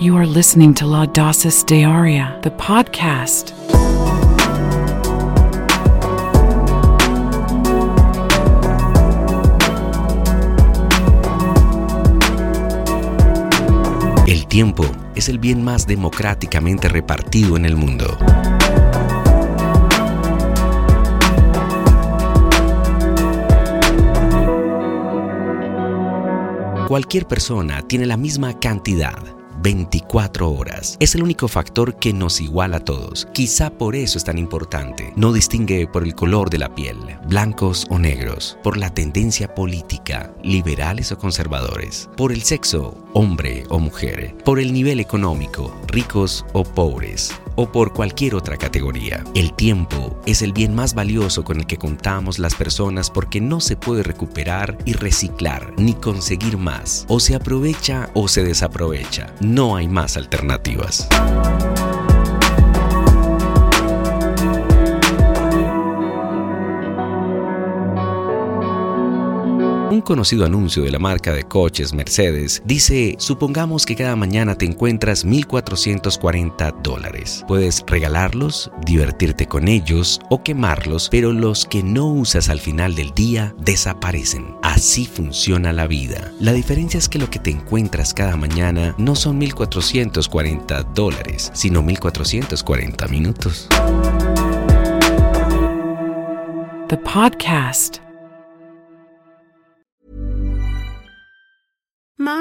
You are listening to Laudasis Dearia, the podcast. El tiempo es el bien más democráticamente repartido en el mundo. Cualquier persona tiene la misma cantidad, 24 horas. Es el único factor que nos iguala a todos. Quizá por eso es tan importante. No distingue por el color de la piel, blancos o negros, por la tendencia política, liberales o conservadores, por el sexo, hombre o mujer, por el nivel económico, ricos o pobres, o por cualquier otra categoría. El tiempo es el bien más valioso con el que contamos las personas porque no se puede recuperar y reciclar ni conseguir más. O se aprovecha o se desaprovecha. No hay más alternativas. Un conocido anuncio de la marca de coches Mercedes dice, supongamos que cada mañana te encuentras 1.440 dólares. Puedes regalarlos, divertirte con ellos o quemarlos, pero los que no usas al final del día desaparecen. Así funciona la vida. La diferencia es que lo que te encuentras cada mañana no son 1.440 dólares, sino 1.440 minutos. The podcast.